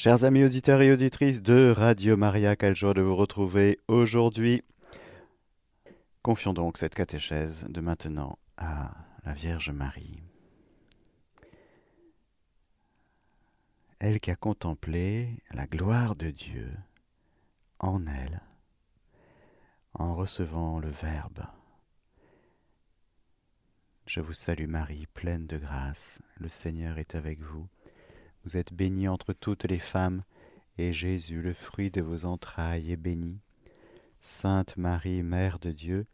Chers amis auditeurs et auditrices de Radio Maria, quelle joie de vous retrouver aujourd'hui. Confions donc cette catéchèse de maintenant à la Vierge Marie. Elle qui a contemplé la gloire de Dieu en elle, en recevant le Verbe. Je vous salue Marie, pleine de grâce, le Seigneur est avec vous. Vous êtes bénie entre toutes les femmes, et Jésus, le fruit de vos entrailles, est béni. Sainte Marie, Mère de Dieu,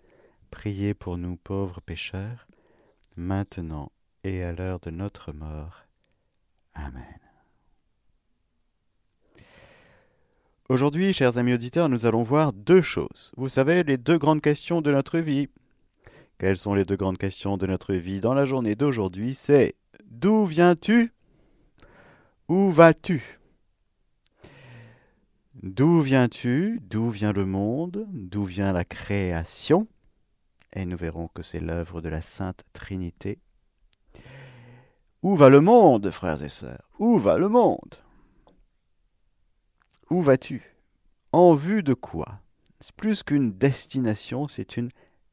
priez pour nous pauvres pécheurs, maintenant et à l'heure de notre mort. Amen. Aujourd'hui, chers amis auditeurs, nous allons voir deux choses. Vous savez, les deux grandes questions de notre vie. Quelles sont les deux grandes questions de notre vie dans la journée d'aujourd'hui? C'est d'où viens-tu? Où vas-tu? D'où viens-tu? D'où vient le monde? D'où vient la création? Et nous verrons que c'est l'œuvre de la Sainte Trinité. Où va le monde, frères et sœurs? Où va le monde? Où vas-tu? En vue de quoi? C'est plus qu'une destination, c'est une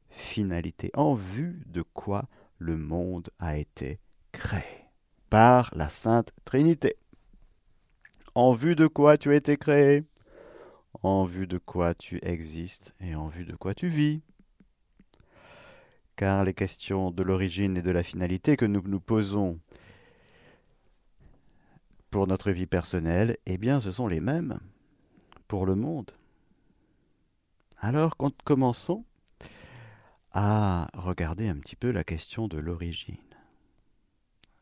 finalité. En vue de quoi le monde a été créé? Par la Sainte Trinité. En vue de quoi tu as été créé En vue de quoi tu existes et en vue de quoi tu vis Car les questions de l'origine et de la finalité que nous nous posons pour notre vie personnelle, eh bien ce sont les mêmes pour le monde. Alors commençons à regarder un petit peu la question de l'origine.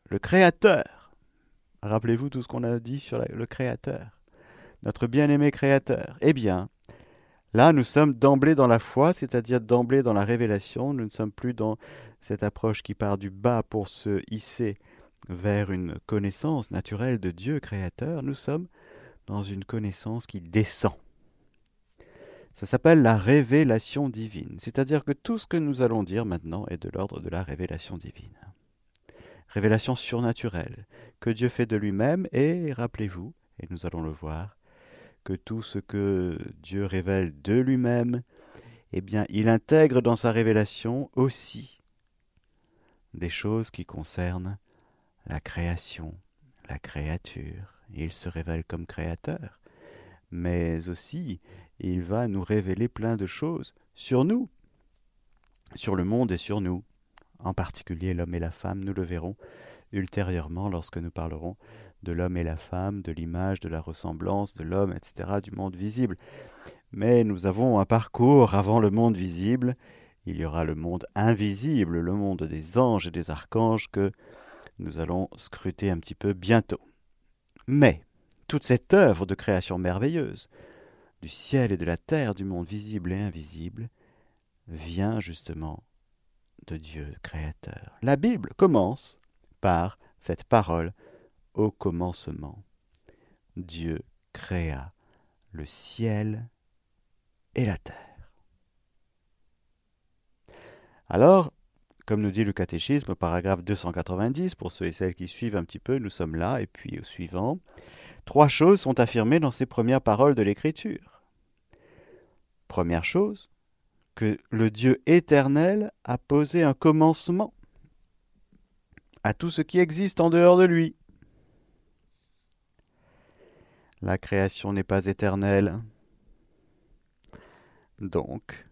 Le Créateur Rappelez-vous tout ce qu'on a dit sur le Créateur, notre bien-aimé Créateur. Eh bien, là, nous sommes d'emblée dans la foi, c'est-à-dire d'emblée dans la révélation. Nous ne sommes plus dans cette approche qui part du bas pour se hisser vers une connaissance naturelle de Dieu Créateur. Nous sommes dans une connaissance qui descend. Ça s'appelle la révélation divine, c'est-à-dire que tout ce que nous allons dire maintenant est de l'ordre de la révélation divine révélation surnaturelle que Dieu fait de lui-même et rappelez-vous, et nous allons le voir, que tout ce que Dieu révèle de lui-même, eh bien, il intègre dans sa révélation aussi des choses qui concernent la création, la créature. Il se révèle comme créateur, mais aussi il va nous révéler plein de choses sur nous, sur le monde et sur nous en particulier l'homme et la femme, nous le verrons ultérieurement lorsque nous parlerons de l'homme et la femme, de l'image, de la ressemblance de l'homme, etc., du monde visible. Mais nous avons un parcours avant le monde visible, il y aura le monde invisible, le monde des anges et des archanges que nous allons scruter un petit peu bientôt. Mais toute cette œuvre de création merveilleuse, du ciel et de la terre, du monde visible et invisible, vient justement de Dieu créateur. La Bible commence par cette parole au commencement. Dieu créa le ciel et la terre. Alors, comme nous dit le catéchisme paragraphe 290, pour ceux et celles qui suivent un petit peu, nous sommes là, et puis au suivant, trois choses sont affirmées dans ces premières paroles de l'Écriture. Première chose, que le Dieu éternel a posé un commencement à tout ce qui existe en dehors de lui. La création n'est pas éternelle. Donc,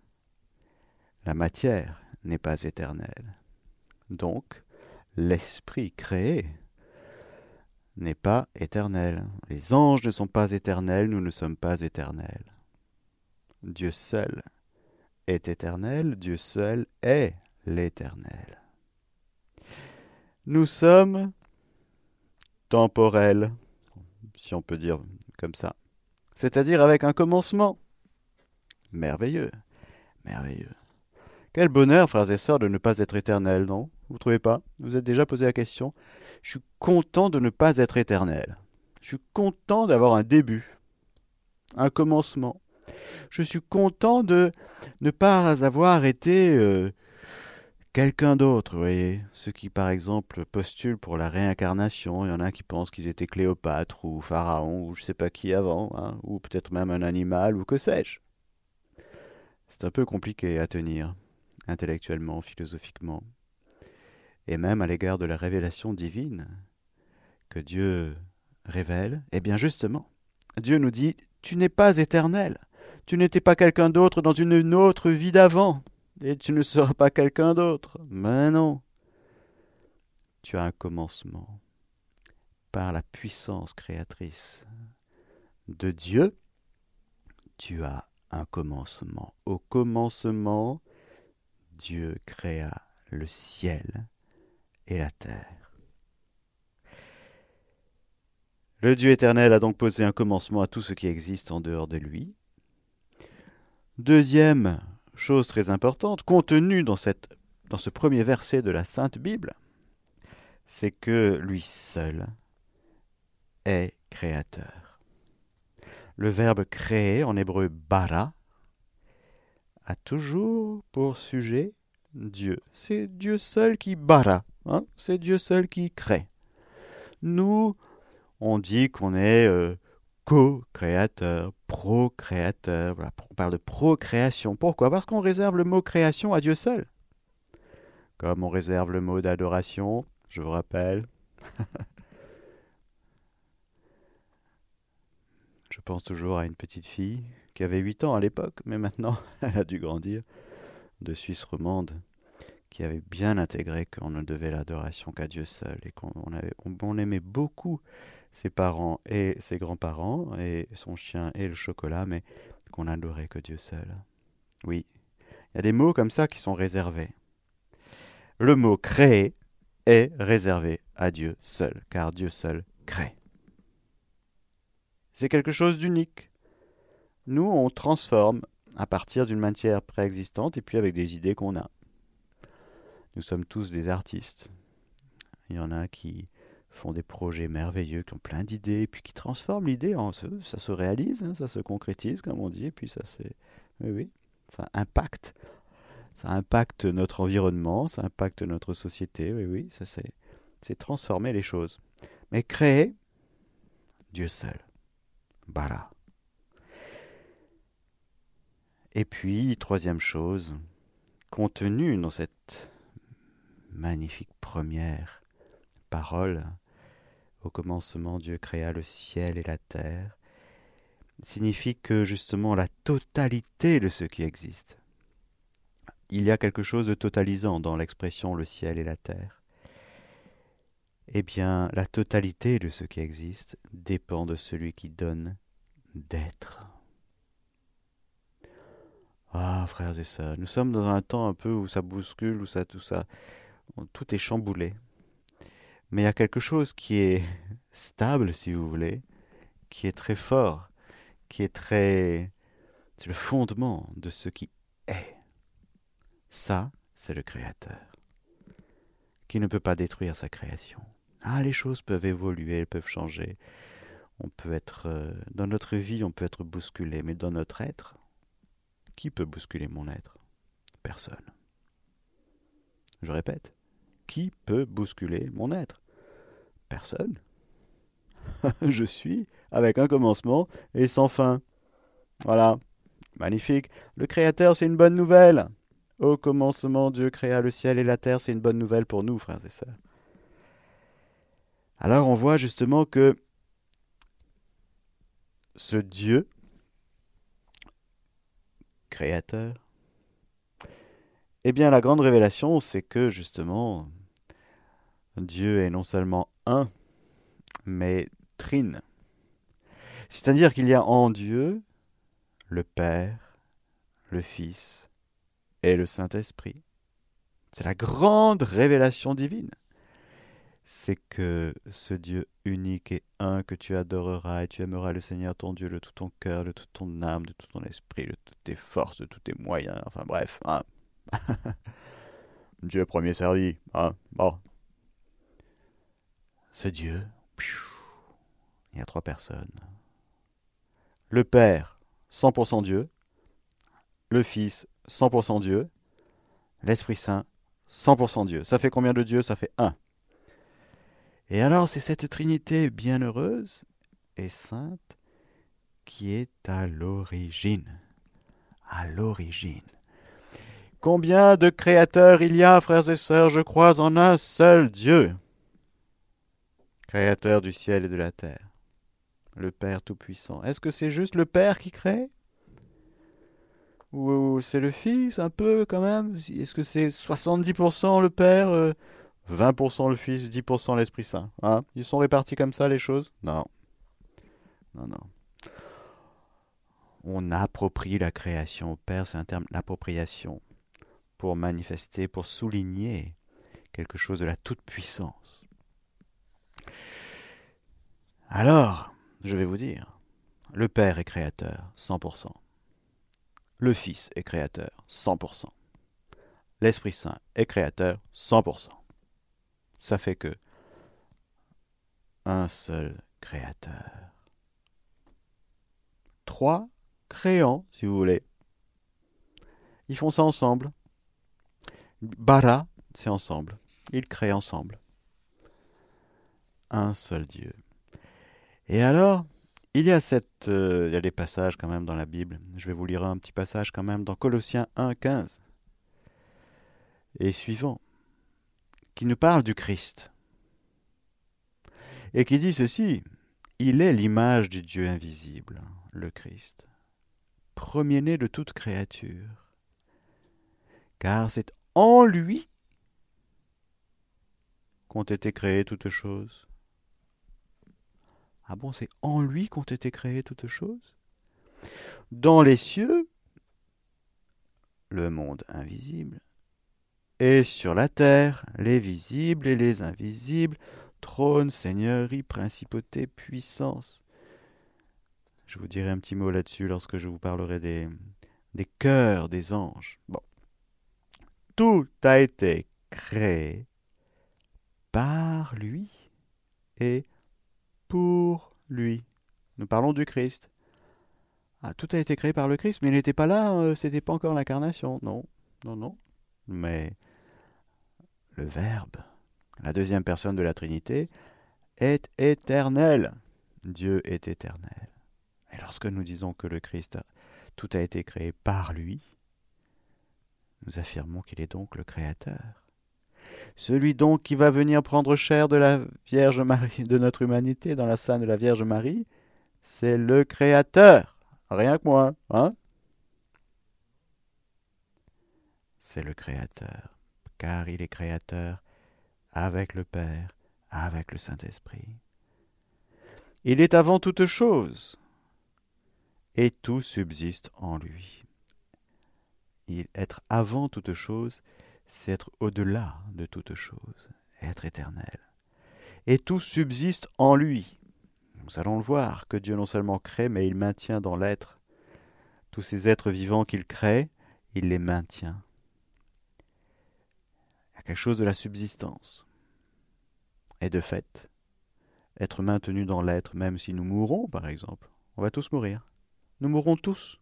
la matière n'est pas éternelle. Donc, l'esprit créé n'est pas éternel. Les anges ne sont pas éternels, nous ne sommes pas éternels. Dieu seul est éternel, Dieu seul est l'éternel. Nous sommes temporels, si on peut dire comme ça, c'est-à-dire avec un commencement. Merveilleux, merveilleux. Quel bonheur, frères et sœurs, de ne pas être éternel, non? Vous trouvez pas? Vous êtes déjà posé la question Je suis content de ne pas être éternel. Je suis content d'avoir un début, un commencement. Je suis content de ne pas avoir été euh, quelqu'un d'autre, vous voyez. Ceux qui, par exemple, postulent pour la réincarnation, il y en a qui pensent qu'ils étaient Cléopâtre ou Pharaon ou je sais pas qui avant, hein, ou peut-être même un animal ou que sais-je. C'est un peu compliqué à tenir, intellectuellement, philosophiquement, et même à l'égard de la révélation divine que Dieu révèle. Eh bien justement, Dieu nous dit, tu n'es pas éternel, tu n'étais pas quelqu'un d'autre dans une autre vie d'avant et tu ne seras pas quelqu'un d'autre. Mais non. Tu as un commencement par la puissance créatrice de Dieu. Tu as un commencement. Au commencement, Dieu créa le ciel et la terre. Le Dieu éternel a donc posé un commencement à tout ce qui existe en dehors de lui. Deuxième chose très importante, contenue dans, ce premier verset de la Sainte Bible, c'est que lui seul est créateur. Le verbe créer en hébreu bara a toujours pour sujet Dieu. C'est Dieu seul qui bara, hein? c'est Dieu seul qui crée. Nous, on dit qu'on est euh, co-créateur, procréateur. Voilà, on parle de procréation. Pourquoi? Parce qu'on réserve le mot création à Dieu seul. Comme on réserve le mot d'adoration, je vous rappelle. je pense toujours à une petite fille qui avait 8 ans à l'époque, mais maintenant elle a dû grandir, de Suisse romande, qui avait bien intégré qu'on ne devait l'adoration qu'à Dieu seul et qu'on on aimait beaucoup ses parents et ses grands-parents, et son chien et le chocolat, mais qu'on n'adorait que Dieu seul. Oui, il y a des mots comme ça qui sont réservés. Le mot créer est réservé à Dieu seul, car Dieu seul crée. C'est quelque chose d'unique. Nous, on transforme à partir d'une matière préexistante et puis avec des idées qu'on a. Nous sommes tous des artistes. Il y en a qui font des projets merveilleux, qui ont plein d'idées, puis qui transforment l'idée en ça se réalise, hein, ça se concrétise, comme on dit, et puis ça c'est, oui, oui, ça impacte, ça impacte notre environnement, ça impacte notre société, oui, oui, ça c'est, c'est transformer les choses. Mais créer, Dieu seul, bara. Et puis, troisième chose, contenu dans cette magnifique première parole, au commencement Dieu créa le ciel et la terre, signifie que justement la totalité de ce qui existe. Il y a quelque chose de totalisant dans l'expression le ciel et la terre. Eh bien, la totalité de ce qui existe dépend de celui qui donne d'être. Ah, frères et sœurs, nous sommes dans un temps un peu où ça bouscule, où ça, tout ça, tout est chamboulé. Mais il y a quelque chose qui est stable, si vous voulez, qui est très fort, qui est très... C'est le fondement de ce qui est. Ça, c'est le Créateur, qui ne peut pas détruire sa création. Ah, les choses peuvent évoluer, elles peuvent changer. On peut être... Euh, dans notre vie, on peut être bousculé, mais dans notre être, qui peut bousculer mon être? Personne. Je répète, qui peut bousculer mon être Personne. je suis avec un commencement et sans fin. Voilà. Magnifique. Le Créateur, c'est une bonne nouvelle. Au commencement, Dieu créa le ciel et la terre, c'est une bonne nouvelle pour nous, frères et sœurs. Alors on voit justement que ce Dieu, créateur, eh bien la grande révélation, c'est que justement, Dieu est non seulement un, mais trine. C'est-à-dire qu'il y a en Dieu le Père, le Fils et le Saint-Esprit. C'est la grande révélation divine. C'est que ce Dieu unique et un que tu adoreras et tu aimeras le Seigneur ton Dieu de tout ton cœur, de toute ton âme, de tout ton esprit, de toutes tes forces, de tous tes moyens, enfin bref. Hein. Dieu premier servi. Hein. Bon, ce Dieu, il y a trois personnes. Le Père, 100% Dieu. Le Fils, 100% Dieu. L'Esprit Saint, 100% Dieu. Ça fait combien de Dieu Ça fait un. Et alors, c'est cette Trinité bienheureuse et sainte qui est à l'origine. À l'origine. Combien de créateurs il y a, frères et sœurs, je crois en un seul Dieu, créateur du ciel et de la terre, le Père Tout-Puissant. Est-ce que c'est juste le Père qui crée? Ou c'est le Fils un peu quand même? Est-ce que c'est 70% le Père 20% euh, le Fils, 10% l'Esprit Saint? Hein? Ils sont répartis comme ça les choses? Non. Non, non. On approprie la création au Père, c'est un terme d'appropriation pour manifester, pour souligner quelque chose de la toute-puissance. Alors, je vais vous dire, le Père est créateur, 100%. Le Fils est créateur, 100%. L'Esprit Saint est créateur, 100%. Ça fait que un seul créateur. Trois créants, si vous voulez. Ils font ça ensemble. Bara, c'est ensemble. Ils créent ensemble. Un seul Dieu. Et alors, il y a cette, euh, il y a des passages quand même dans la Bible. Je vais vous lire un petit passage quand même dans Colossiens 1, 15 et suivant, qui nous parle du Christ et qui dit ceci il est l'image du Dieu invisible, le Christ, premier-né de toute créature, car c'est en lui qu'ont été créées toutes choses. Ah bon, c'est en lui qu'ont été créées toutes choses? Dans les cieux, le monde invisible, et sur la terre, les visibles et les invisibles, trône, seigneurie, principauté, puissance. Je vous dirai un petit mot là-dessus lorsque je vous parlerai des, des cœurs des anges. Bon. Tout a été créé par lui et pour lui. Nous parlons du Christ. Ah, tout a été créé par le Christ, mais il n'était pas là, euh, c'était pas encore l'incarnation. Non, non, non. Mais le Verbe, la deuxième personne de la Trinité, est éternel. Dieu est éternel. Et lorsque nous disons que le Christ, tout a été créé par lui, nous affirmons qu'il est donc le Créateur. Celui donc qui va venir prendre chair de la Vierge Marie, de notre humanité, dans la scène de la Vierge Marie, c'est le Créateur. Rien que moi, hein C'est le Créateur, car il est Créateur avec le Père, avec le Saint-Esprit. Il est avant toute chose, et tout subsiste en lui. Il, être avant toute chose, c'est être au-delà de toute chose, être éternel. Et tout subsiste en lui. Nous allons le voir que Dieu non seulement crée, mais il maintient dans l'être. Tous ces êtres vivants qu'il crée, il les maintient. Il y a quelque chose de la subsistance. Et de fait, être maintenu dans l'être, même si nous mourrons, par exemple, on va tous mourir. Nous mourrons tous.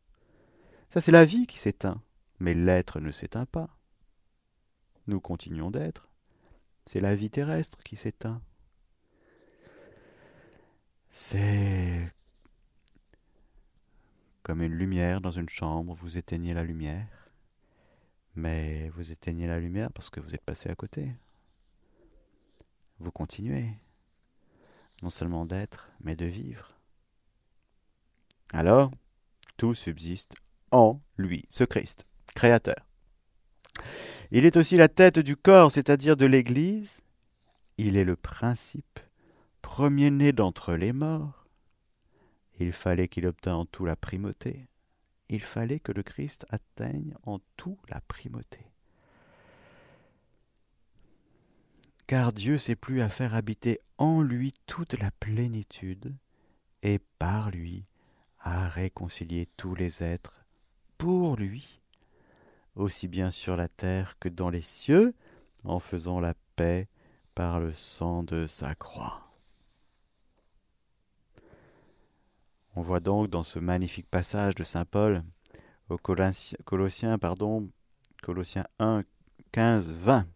Ça, c'est la vie qui s'éteint, mais l'être ne s'éteint pas nous continuons d'être. C'est la vie terrestre qui s'éteint. C'est comme une lumière dans une chambre, vous éteignez la lumière, mais vous éteignez la lumière parce que vous êtes passé à côté. Vous continuez, non seulement d'être, mais de vivre. Alors, tout subsiste en lui, ce Christ, Créateur. Il est aussi la tête du corps, c'est-à-dire de l'Église. Il est le principe, premier-né d'entre les morts. Il fallait qu'il obtînt en tout la primauté. Il fallait que le Christ atteigne en tout la primauté. Car Dieu s'est plu à faire habiter en lui toute la plénitude, et par lui à réconcilier tous les êtres pour lui aussi bien sur la terre que dans les cieux, en faisant la paix par le sang de sa croix. On voit donc dans ce magnifique passage de Saint Paul aux Colossiens 1, 15, 20,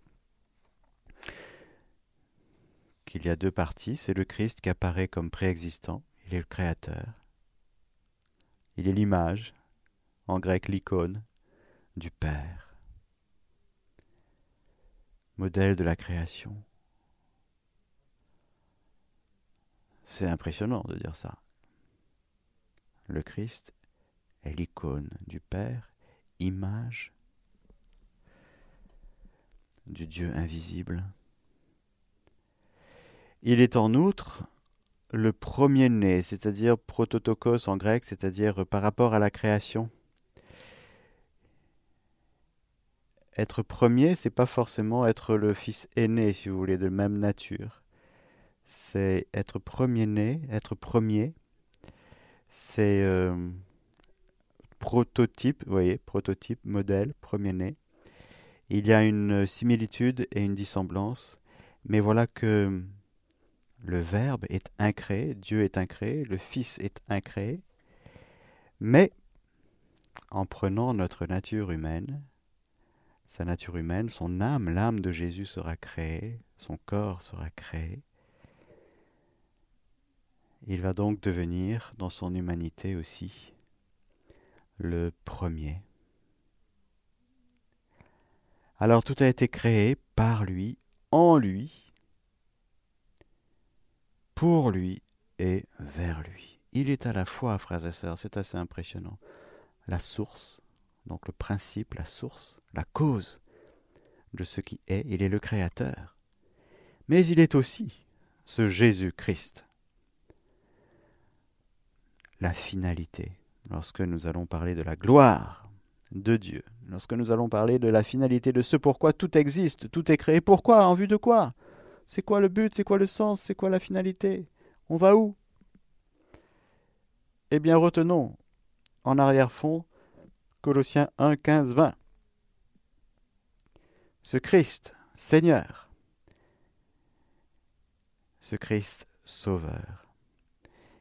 qu'il y a deux parties. C'est le Christ qui apparaît comme préexistant, il est le Créateur. Il est l'image, en grec l'icône, du Père, modèle de la création. C'est impressionnant de dire ça. Le Christ est l'icône du Père, image du Dieu invisible. Il est en outre le premier-né, c'est-à-dire prototokos en grec, c'est-à-dire par rapport à la création. Être premier, c'est pas forcément être le fils aîné, si vous voulez, de même nature. C'est être premier-né, être premier. C'est euh, prototype, vous voyez, prototype, modèle, premier-né. Il y a une similitude et une dissemblance, mais voilà que le Verbe est incréé, Dieu est incréé, le Fils est incréé, mais en prenant notre nature humaine, sa nature humaine, son âme, l'âme de Jésus sera créée, son corps sera créé. Il va donc devenir, dans son humanité aussi, le premier. Alors tout a été créé par lui, en lui, pour lui et vers lui. Il est à la fois, frères et sœurs, c'est assez impressionnant, la source, donc le principe, la source, la cause de ce qui est, il est le Créateur. Mais il est aussi ce Jésus-Christ, la finalité. Lorsque nous allons parler de la gloire de Dieu, lorsque nous allons parler de la finalité de ce pourquoi tout existe, tout est créé, pourquoi, en vue de quoi? C'est quoi le but? C'est quoi le sens? C'est quoi la finalité? On va où? Eh bien, retenons en arrière-fond Colossiens 1, 15, 20. Ce Christ, Seigneur, ce Christ Sauveur.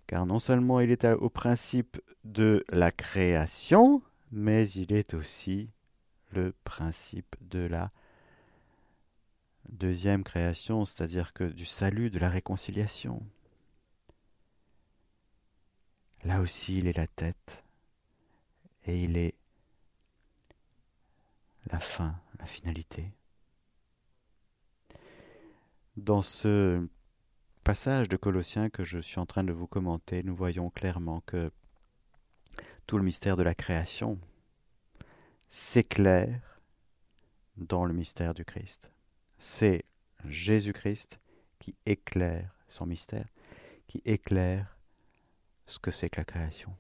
Car non seulement il est au principe de la création, mais il est aussi le principe de la deuxième création, c'est-à-dire que du salut, de la réconciliation. Là aussi, il est la tête et il est la fin, la finalité. Dans ce passage de Colossiens que je suis en train de vous commenter, nous voyons clairement que tout le mystère de la création s'éclaire dans le mystère du Christ c'est Jésus-Christ qui éclaire son mystère, qui éclaire ce que c'est que la création.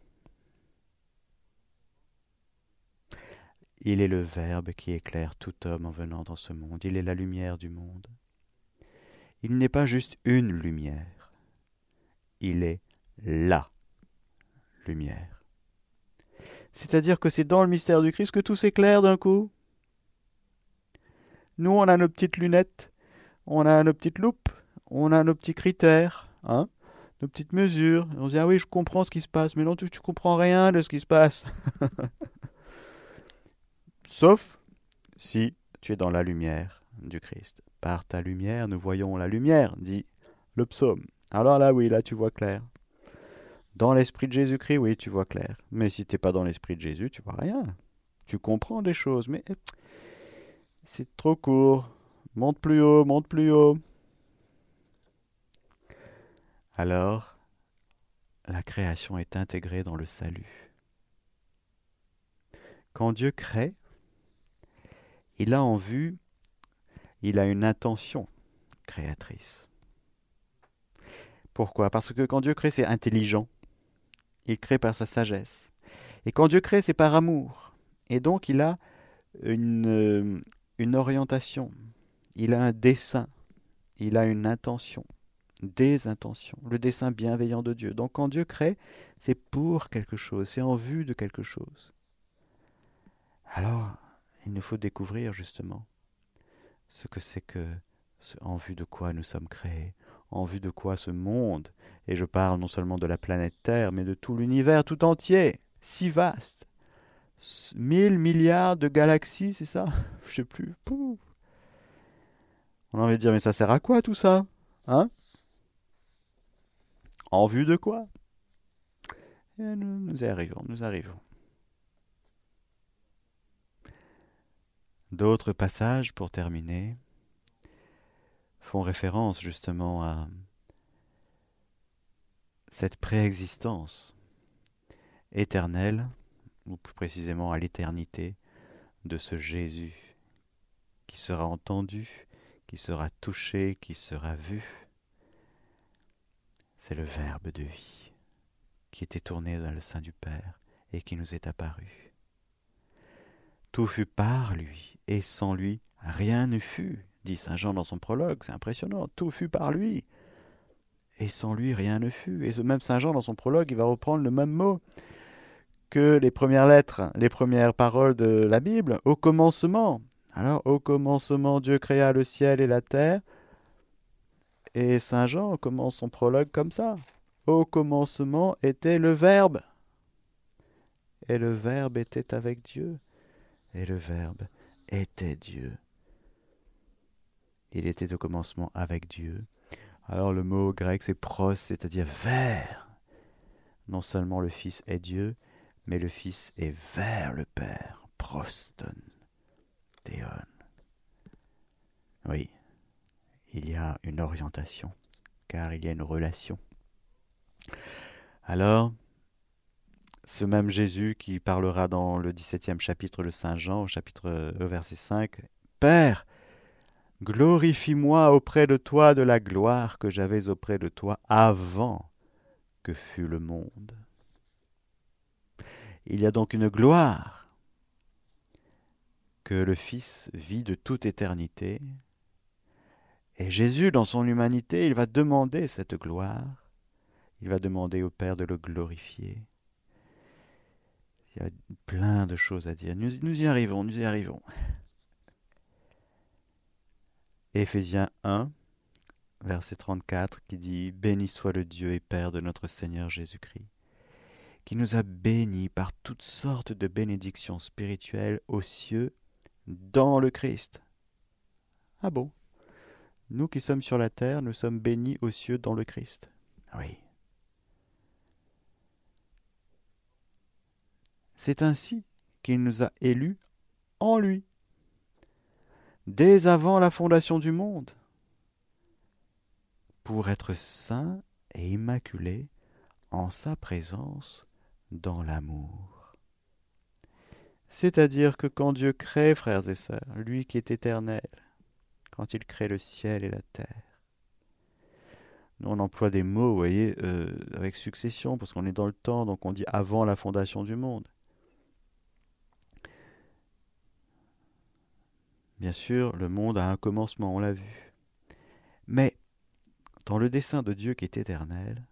Il est le Verbe qui éclaire tout homme en venant dans ce monde. Il est la lumière du monde. Il n'est pas juste une lumière. Il est la lumière. C'est-à-dire que c'est dans le mystère du Christ que tout s'éclaire d'un coup. Nous, on a nos petites lunettes, on a nos petites loupes, on a nos petits critères, hein, nos petites mesures. On se dit, ah oui, je comprends ce qui se passe, mais non, tu, tu comprends rien de ce qui se passe. Sauf si tu es dans la lumière du Christ. Par ta lumière, nous voyons la lumière, dit le psaume. Alors là, oui, là, tu vois clair. Dans l'esprit de Jésus-Christ, oui, tu vois clair. Mais si tu n'es pas dans l'esprit de Jésus, tu vois rien. Tu comprends des choses, mais c'est trop court. Monte plus haut, monte plus haut. Alors, la création est intégrée dans le salut. Quand Dieu crée, il a en vue, il a une intention créatrice. Pourquoi? Parce que quand Dieu crée, c'est intelligent. Il crée par sa sagesse. Et quand Dieu crée, c'est par amour. Et donc, il a une, euh, une orientation, il a un dessein, il a une intention, des intentions, le dessein bienveillant de Dieu. Donc quand Dieu crée, c'est pour quelque chose, c'est en vue de quelque chose. Alors, il nous faut découvrir justement ce que c'est que, en vue de quoi nous sommes créés, en vue de quoi ce monde, et je parle non seulement de la planète Terre, mais de tout l'univers tout entier, si vaste, 1000 milliards de galaxies, c'est ça? Je sais plus. On a envie de dire, mais ça sert à quoi tout ça? Hein? En vue de quoi? Nous, nous y arrivons, nous arrivons. D'autres passages, pour terminer, font référence justement à cette préexistence éternelle, ou plus précisément à l'éternité, de ce Jésus qui sera entendu, qui sera touché, qui sera vu. C'est le Verbe de vie qui était tourné dans le sein du Père et qui nous est apparu. Tout fut par lui, et sans lui, rien ne fut, dit Saint Jean dans son prologue, c'est impressionnant, tout fut par lui, et sans lui, rien ne fut. Et ce même Saint Jean, dans son prologue, il va reprendre le même mot que les premières lettres, les premières paroles de la Bible, au commencement. Alors, au commencement, Dieu créa le ciel et la terre. Et Saint Jean commence son prologue comme ça. Au commencement était le Verbe. Et le Verbe était avec Dieu. Et le Verbe était Dieu. Il était au commencement avec Dieu. Alors le mot grec c'est pros, c'est-à-dire vers. Non seulement le Fils est Dieu, mais le Fils est vers le Père. Proston. Théon. Oui, il y a une orientation, car il y a une relation. Alors, ce même Jésus qui parlera dans le 17e chapitre de Saint Jean, au chapitre euh, verset 5, Père, glorifie-moi auprès de toi de la gloire que j'avais auprès de toi avant que fût le monde. Il y a donc une gloire que le Fils vit de toute éternité, et Jésus, dans son humanité, il va demander cette gloire, il va demander au Père de le glorifier. Il y a plein de choses à dire. Nous, y arrivons, nous y arrivons. Éphésiens 1, verset 34, qui dit Béni soit le Dieu et Père de notre Seigneur Jésus-Christ, qui nous a bénis par toutes sortes de bénédictions spirituelles aux cieux dans le Christ. Ah bon? Nous qui sommes sur la terre, nous sommes bénis aux cieux dans le Christ. Oui. C'est ainsi qu'il nous a élus en lui, dès avant la fondation du monde, pour être saints et immaculés en sa présence dans l'amour. C'est-à-dire que quand Dieu crée, frères et sœurs, lui qui est éternel, quand il crée le ciel et la terre, on emploie des mots, vous voyez, euh, avec succession, parce qu'on est dans le temps, donc on dit avant la fondation du monde. Bien sûr, le monde a un commencement, on l'a vu. Mais dans le dessein de Dieu qui est éternel,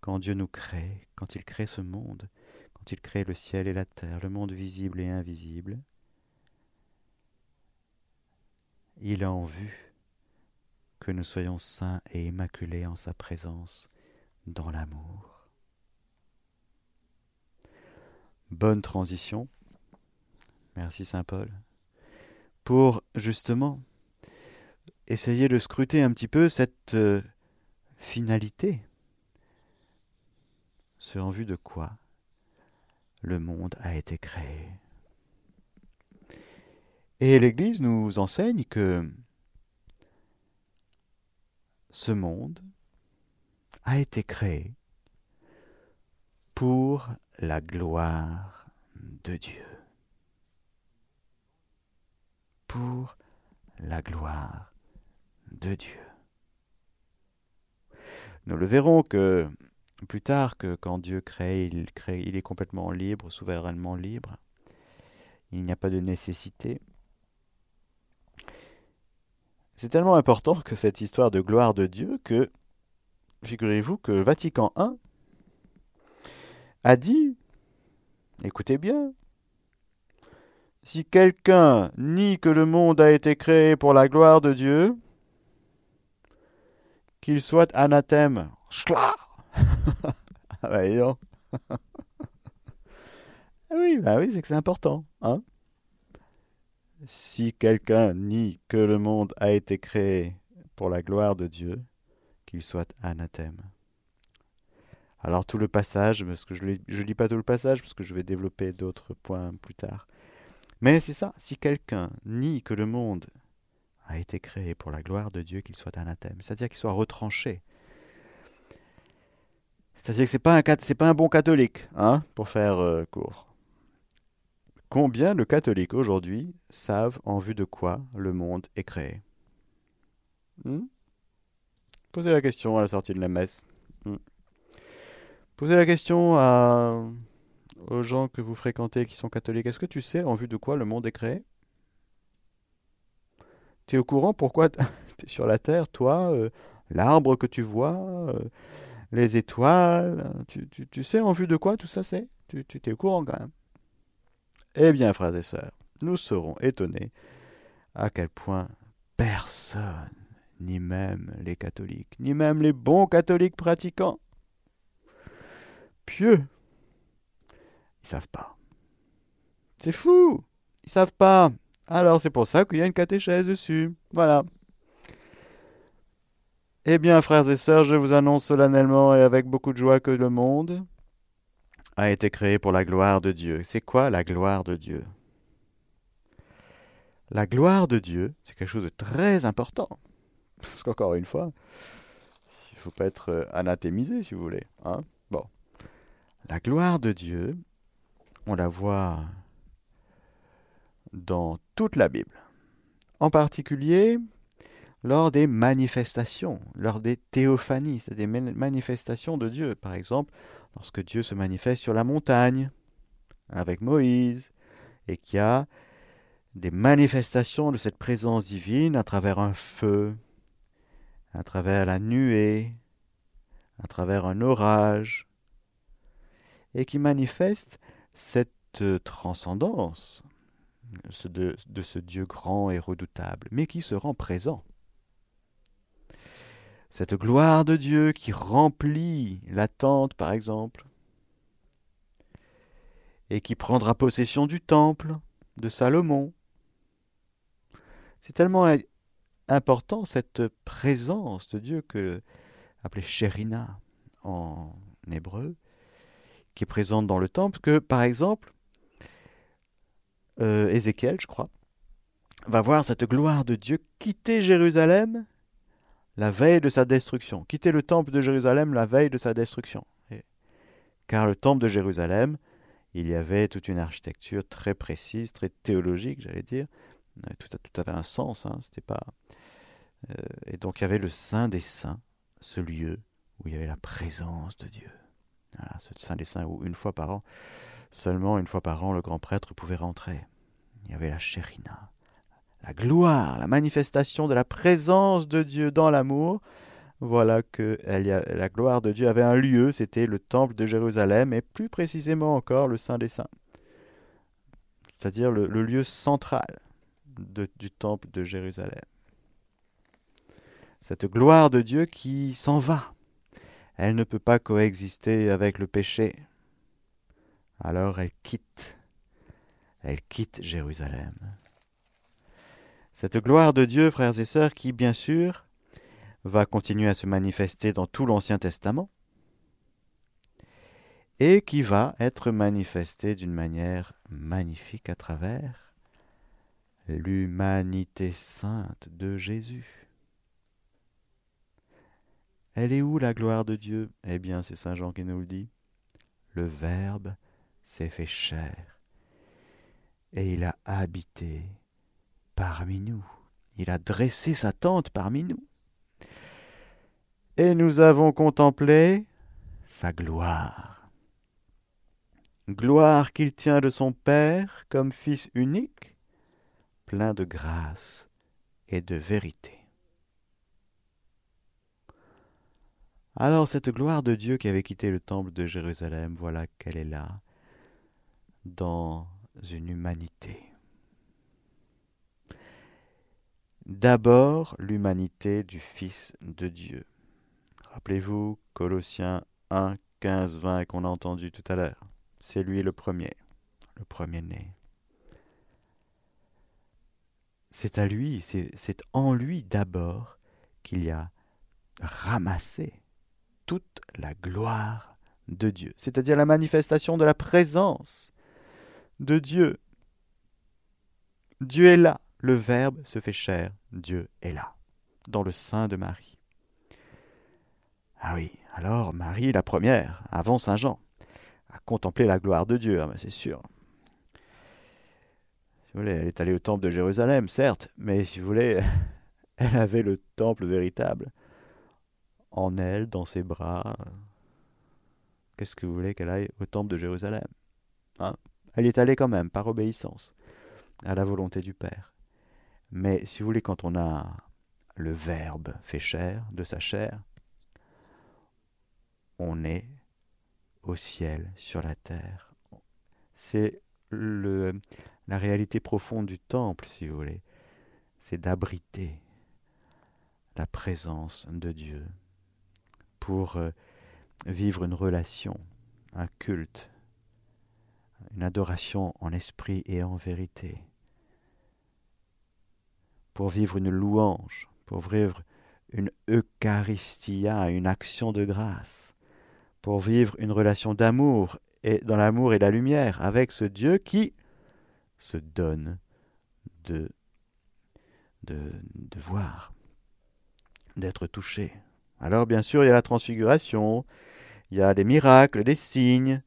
quand Dieu nous crée, quand il crée ce monde, quand il crée le ciel et la terre, le monde visible et invisible, il a en vue que nous soyons saints et immaculés en sa présence dans l'amour. Bonne transition. Merci Saint Paul pour justement essayer de scruter un petit peu cette euh, finalité. Ce en vue de quoi le monde a été créé. Et l'Église nous enseigne que ce monde a été créé pour la gloire de Dieu. Pour la gloire de Dieu. Nous le verrons que plus tard que quand Dieu crée, il crée, il est complètement libre, souverainement libre. Il n'y a pas de nécessité. C'est tellement important que cette histoire de gloire de Dieu que, figurez-vous que Vatican I a dit, écoutez bien, si quelqu'un nie que le monde a été créé pour la gloire de Dieu, qu'il soit anathème. ah bah, oui, bah oui, c'est que c'est important. Hein si quelqu'un nie que le monde a été créé pour la gloire de Dieu, qu'il soit anathème. Alors tout le passage, parce que je ne lis pas tout le passage, parce que je vais développer d'autres points plus tard. Mais c'est ça, si quelqu'un nie que le monde a été créé pour la gloire de Dieu, qu'il soit anathème, c'est-à-dire qu'il soit retranché. C'est-à-dire que ce n'est pas, un, bon catholique, hein, pour faire euh, court. Combien de catholiques aujourd'hui savent en vue de quoi le monde est créé? Hmm? Posez la question à la sortie de la messe. Hmm. Posez la question à, aux gens que vous fréquentez qui sont catholiques. Est-ce que tu sais en vue de quoi le monde est créé? Tu es au courant pourquoi tu sur la terre, toi, euh, l'arbre que tu vois, euh, les étoiles tu, tu, sais en vue de quoi tout ça c'est? Tu, tu es au courant quand même? Eh bien, frères et sœurs, nous serons étonnés à quel point personne, ni même les catholiques, ni même les bons catholiques pratiquants, pieux, ils savent pas. C'est fou Ils savent pas. Alors c'est pour ça qu'il y a une catéchèse dessus. Voilà. Eh bien, frères et sœurs, je vous annonce solennellement et avec beaucoup de joie que le monde a été créé pour la gloire de Dieu. C'est quoi la gloire de Dieu? La gloire de Dieu, c'est quelque chose de très important. Parce qu'encore une fois, il ne faut pas être euh, anathémisé, si vous voulez. Hein bon. La gloire de Dieu, on la voit dans toute la Bible. En particulier lors des manifestations, lors des théophanies, c'est-à-dire des manifestations de Dieu. Par exemple, lorsque Dieu se manifeste sur la montagne avec Moïse et qu'il y a des manifestations de cette présence divine à travers un feu, à travers la nuée, à travers un orage, et qui manifeste cette euh, transcendance de, ce Dieu grand et redoutable, mais qui se rend présent. Cette gloire de Dieu qui remplit la tente, par exemple, et qui prendra possession du temple de Salomon. C'est tellement important cette présence de Dieu que appelée Sherina en hébreu, qui est présente dans le temple, que par exemple, euh, Ézéchiel, je crois, va voir cette gloire de Dieu quitter Jérusalem la veille de sa destruction, quitter le temple de Jérusalem la veille de sa destruction. car le temple de Jérusalem, il y avait toute une architecture très précise, très théologique, j'allais dire. Tout, tout avait un sens, hein, c'était pas. Euh, et donc il y avait le Saint des Saints, ce lieu où il y avait la présence de Dieu. Ce Saint des Saints où une fois par an, seulement une fois par an, le grand prêtre pouvait rentrer. Il y avait la chérina, la gloire, la manifestation de la présence de Dieu dans l'amour. Voilà que la gloire de Dieu avait un lieu, c'était le temple de Jérusalem, et plus précisément encore le Saint des Saints, c'est-à-dire le, lieu central du temple de Jérusalem. Cette gloire de Dieu qui s'en va, elle ne peut pas coexister avec le péché. Alors elle quitte, elle quitte Jérusalem. Cette gloire de Dieu, frères et sœurs, qui, bien sûr, va continuer à se manifester dans tout l'Ancien Testament, et qui va être manifestée d'une manière magnifique à travers l'humanité sainte de Jésus. Elle est où la gloire de Dieu? Eh bien, c'est Saint Jean qui nous le dit. Le Verbe s'est fait chair et il a habité parmi nous. Il a dressé sa tente parmi nous. Et nous avons contemplé sa gloire. Gloire qu'il tient de son Père comme Fils unique, plein de grâce et de vérité. Alors cette gloire de Dieu qui avait quitté le temple de Jérusalem, voilà qu'elle est là, dans une humanité. D'abord l'humanité du Fils de Dieu. Rappelez-vous Colossiens 1, 15, 20 qu'on a entendu tout à l'heure. C'est lui le premier, le premier-né. C'est à lui, c'est en lui d'abord qu'il y a ramassé toute la gloire de Dieu, c'est-à-dire la manifestation de la présence de Dieu. Dieu est là, le Verbe se fait chair, Dieu est là, dans le sein de Marie. Ah oui, alors Marie, la première, avant Saint Jean, a contemplé la gloire de Dieu, ben, c'est sûr. Si vous voulez, elle est allée au temple de Jérusalem, certes, mais si vous voulez, elle avait le temple véritable en elle, dans ses bras. Qu'est-ce que vous voulez qu'elle aille au temple de Jérusalem? Hein? Elle est allée quand même, par obéissance à la volonté du Père. Mais si vous voulez, quand on a le Verbe fait chair, de sa chair, on est au ciel, sur la terre. C'est le, la réalité profonde du temple, si vous voulez. C'est d'abriter la présence de Dieu pour euh, vivre une relation, un culte, une adoration en esprit et en vérité, pour vivre une louange, pour vivre une Eucharistia, une action de grâce, pour vivre une relation d'amour et dans l'amour et la lumière avec ce Dieu qui se donne de, de, de voir, d'être touché. Alors bien sûr, il y a la transfiguration, il y a des miracles, des signes.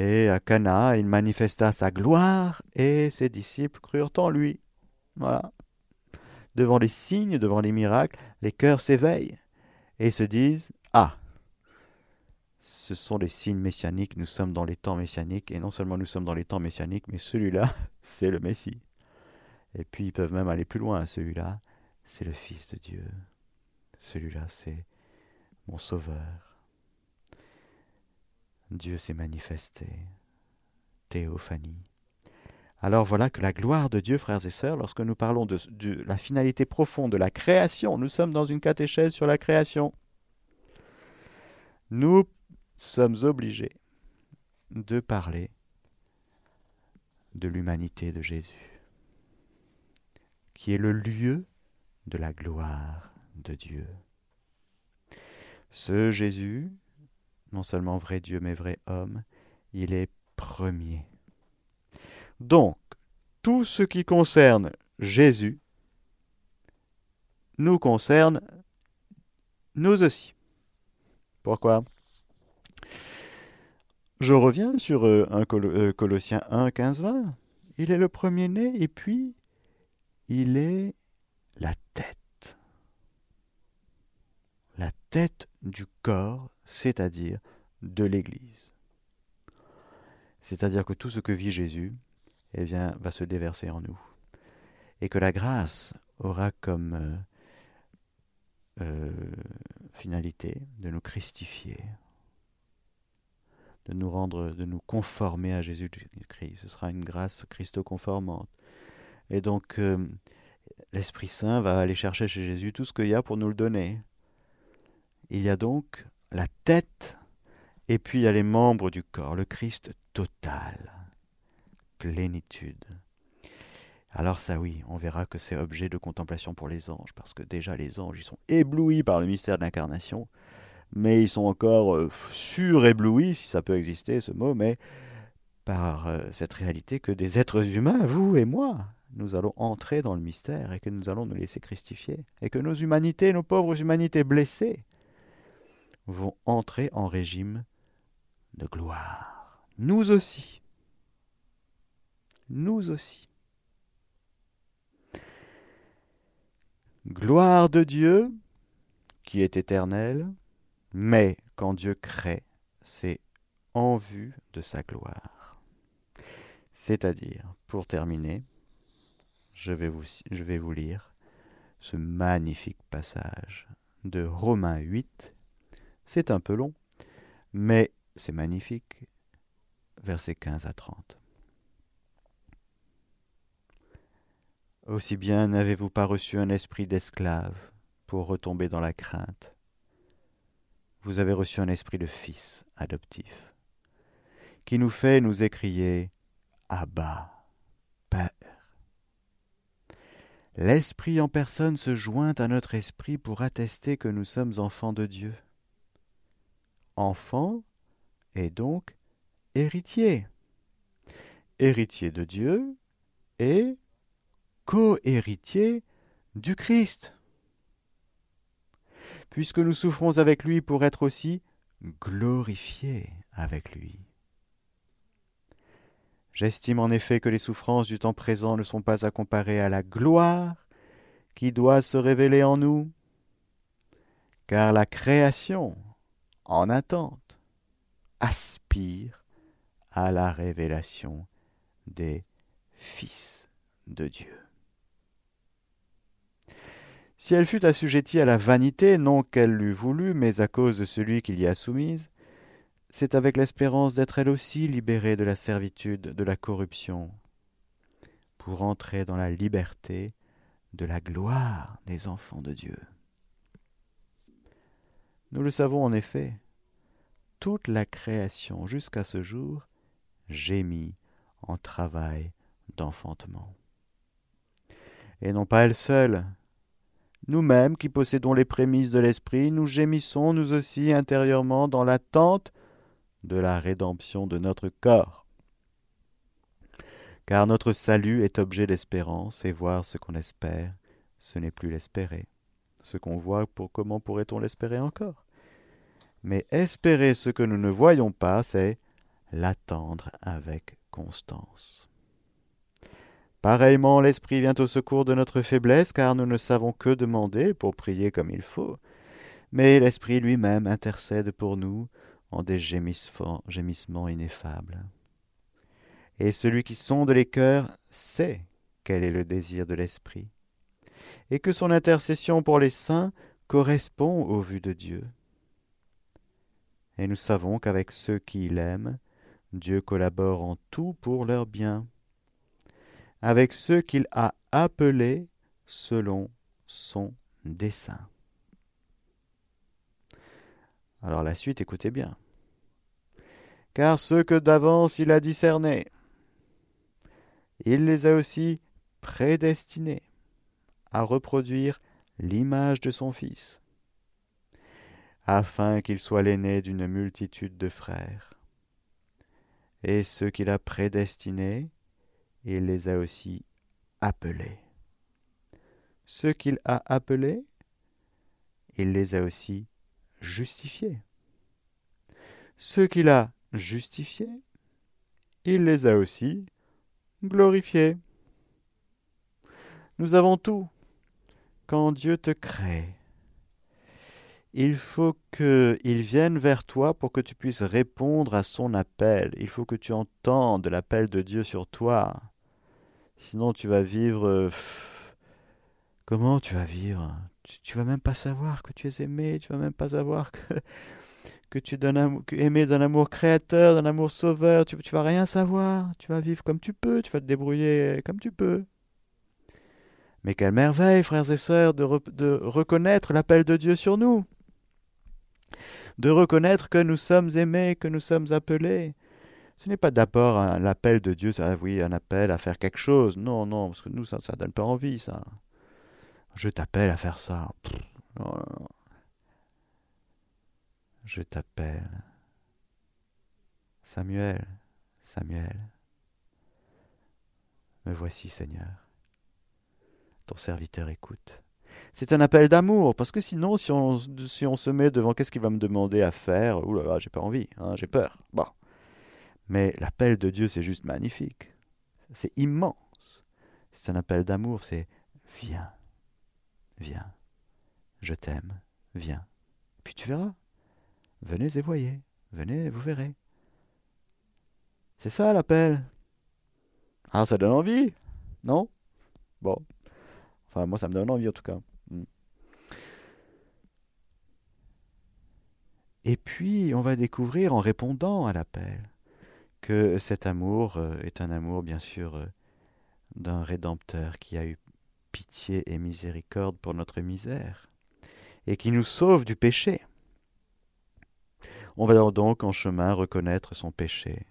Et à Cana, il manifesta sa gloire et ses disciples crurent en lui. Voilà. Devant les signes, devant les miracles, les cœurs s'éveillent et se disent Ah, ce sont les signes messianiques, nous sommes dans les temps messianiques, et non seulement nous sommes dans les temps messianiques, mais celui-là, c'est le Messie. Et puis ils peuvent même aller plus loin, celui-là, c'est le Fils de Dieu. Celui-là, c'est mon Sauveur. Dieu s'est manifesté. Théophanie. Alors voilà que la gloire de Dieu, frères et sœurs, lorsque nous parlons de, la finalité profonde de la création, nous sommes dans une catéchèse sur la création. Nous sommes obligés de parler de l'humanité de Jésus, qui est le lieu de la gloire de Dieu. Ce Jésus, non seulement vrai Dieu mais vrai homme, il est premier. Donc, tout ce qui concerne Jésus nous concerne nous aussi. Pourquoi? Je reviens sur euh, un euh, Colossiens 1, 15, 20. Il est le premier-né et puis il est la tête. Tête du corps, c'est-à-dire de l'Église. C'est-à-dire que tout ce que vit Jésus, eh bien, va se déverser en nous. Et que la grâce aura comme euh, euh, finalité de nous christifier, de nous rendre, de nous conformer à Jésus-Christ. Ce sera une grâce christo-conformante. Et donc, euh, l'Esprit Saint va aller chercher chez Jésus tout ce qu'il y a pour nous le donner. Il y a donc la tête, et puis il y a les membres du corps, le Christ total, plénitude. Alors ça oui, on verra que c'est objet de contemplation pour les anges, parce que déjà les anges, ils sont éblouis par le mystère de l'incarnation, mais ils sont encore euh, suréblouis, si ça peut exister ce mot, mais par euh, cette réalité que des êtres humains, vous et moi, nous allons entrer dans le mystère et que nous allons nous laisser christifier, et que nos humanités, nos pauvres humanités blessées, vont entrer en régime de gloire. Nous aussi. Nous aussi. Gloire de Dieu, qui est éternelle, mais quand Dieu crée, c'est en vue de sa gloire. C'est-à-dire, pour terminer, je vais vous, lire ce magnifique passage de Romains 8. C'est un peu long, mais c'est magnifique. Versets 15 à 30. Aussi bien n'avez-vous pas reçu un esprit d'esclave pour retomber dans la crainte. Vous avez reçu un esprit de fils adoptif, qui nous fait nous écrier Abba, Père. L'Esprit en personne se joint à notre esprit pour attester que nous sommes enfants de Dieu. Enfant et donc héritier. Héritier de Dieu et co-héritier du Christ. Puisque nous souffrons avec lui pour être aussi glorifiés avec lui. J'estime en effet que les souffrances du temps présent ne sont pas à comparer à la gloire qui doit se révéler en nous, car la création, en attente, aspire à la révélation des fils de Dieu. Si elle fut assujettie à la vanité, non qu'elle l'eût voulu, mais à cause de celui qui l'y a soumise, c'est avec l'espérance d'être elle aussi libérée de la servitude de la corruption, pour entrer dans la liberté de la gloire des enfants de Dieu. Nous le savons en effet, toute la création jusqu'à ce jour gémit en travail d'enfantement. Et non pas elle seule, nous-mêmes qui possédons les prémices de l'Esprit, nous gémissons nous aussi intérieurement dans l'attente de la rédemption de notre corps. Car notre salut est objet d'espérance, et voir ce qu'on espère, ce n'est plus l'espérer. Ce qu'on voit, pour comment pourrait-on l'espérer encore? Mais espérer ce que nous ne voyons pas, c'est l'attendre avec constance. Pareillement, l'Esprit vient au secours de notre faiblesse, car nous ne savons que demander pour prier comme il faut. Mais l'Esprit lui-même intercède pour nous en des gémissements ineffables. Et celui qui sonde les cœurs sait quel est le désir de l'Esprit, et que son intercession pour les saints correspond aux vues de Dieu. Et nous savons qu'avec ceux qui l'aiment, Dieu collabore en tout pour leur bien, avec ceux qu'il a appelés selon son dessein. Alors la suite, écoutez bien. Car ceux que d'avance il a discernés, il les a aussi prédestinés à reproduire l'image de son Fils, afin qu'il soit l'aîné d'une multitude de frères. Et ceux qu'il a prédestinés, il les a aussi appelés. Ceux qu'il a appelés, il les a aussi justifiés. Ceux qu'il a justifiés, il les a aussi glorifiés. Nous avons tout. Quand Dieu te crée, il faut qu'il vienne vers toi pour que tu puisses répondre à son appel. Il faut que tu entendes l'appel de Dieu sur toi. Sinon, tu vas vivre. Comment tu vas vivre? Tu, vas même pas savoir que tu es aimé. Tu vas même pas savoir que, que tu es aimé d'un amour créateur, d'un amour sauveur. Tu, tu vas rien savoir. Tu vas vivre comme tu peux. Tu vas te débrouiller comme tu peux. Mais quelle merveille, frères et sœurs, de, reconnaître l'appel de Dieu sur nous de reconnaître que nous sommes aimés, que nous sommes appelés. Ce n'est pas d'abord l'appel de Dieu, oui, un appel à faire quelque chose. Non, non, parce que nous, ça ne donne pas envie, ça. Je t'appelle à faire ça. Je t'appelle. Samuel, Samuel. Me voici, Seigneur. Ton serviteur écoute. C'est un appel d'amour, parce que sinon, si on, se met devant qu'est-ce qu'il va me demander à faire, oulala, là là, j'ai pas envie, hein, j'ai peur. Bon. Mais l'appel de Dieu, c'est juste magnifique. C'est immense. C'est un appel d'amour, c'est viens, viens, je t'aime, viens. Puis tu verras. Venez et voyez, venez, vous verrez. C'est ça l'appel. Ah, ça donne envie, non? Bon. Enfin, moi, ça me donne envie en tout cas. Hmm. Et puis, on va découvrir en répondant à l'appel que cet amour euh, est un amour, bien sûr, euh, d'un Rédempteur qui a eu pitié et miséricorde pour notre misère et qui nous sauve du péché. On va donc en chemin reconnaître son péché,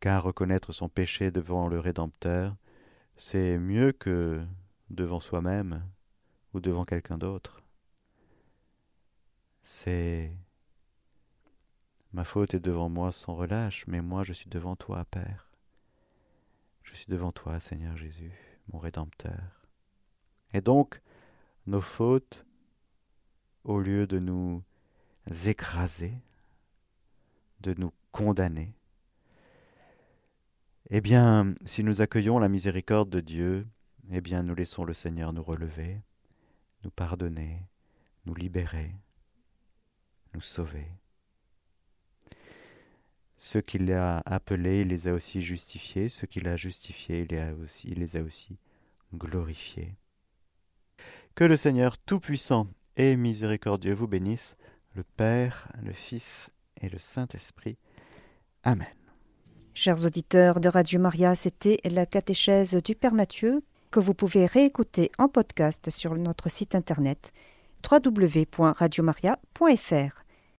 car reconnaître son péché devant le Rédempteur, c'est mieux que devant soi-même ou devant quelqu'un d'autre. C'est Ma faute est devant moi sans relâche, mais moi je suis devant toi, Père. Je suis devant toi, Seigneur Jésus, mon Rédempteur. Et donc, nos fautes, au lieu de nous écraser, de nous condamner, eh bien, si nous accueillons la miséricorde de Dieu, eh bien, nous laissons le Seigneur nous relever, nous pardonner, nous libérer, nous sauver. Ceux qu'il a appelés, il les a aussi justifiés. Ceux qu'il a justifiés, il les a aussi, il les a aussi glorifiés. Que le Seigneur Tout-Puissant et Miséricordieux vous bénisse, le Père, le Fils et le Saint-Esprit. Amen. Chers auditeurs de Radio Maria, c'était la catéchèse du Père Mathieu que vous pouvez réécouter en podcast sur notre site internet www.radiomaria.fr.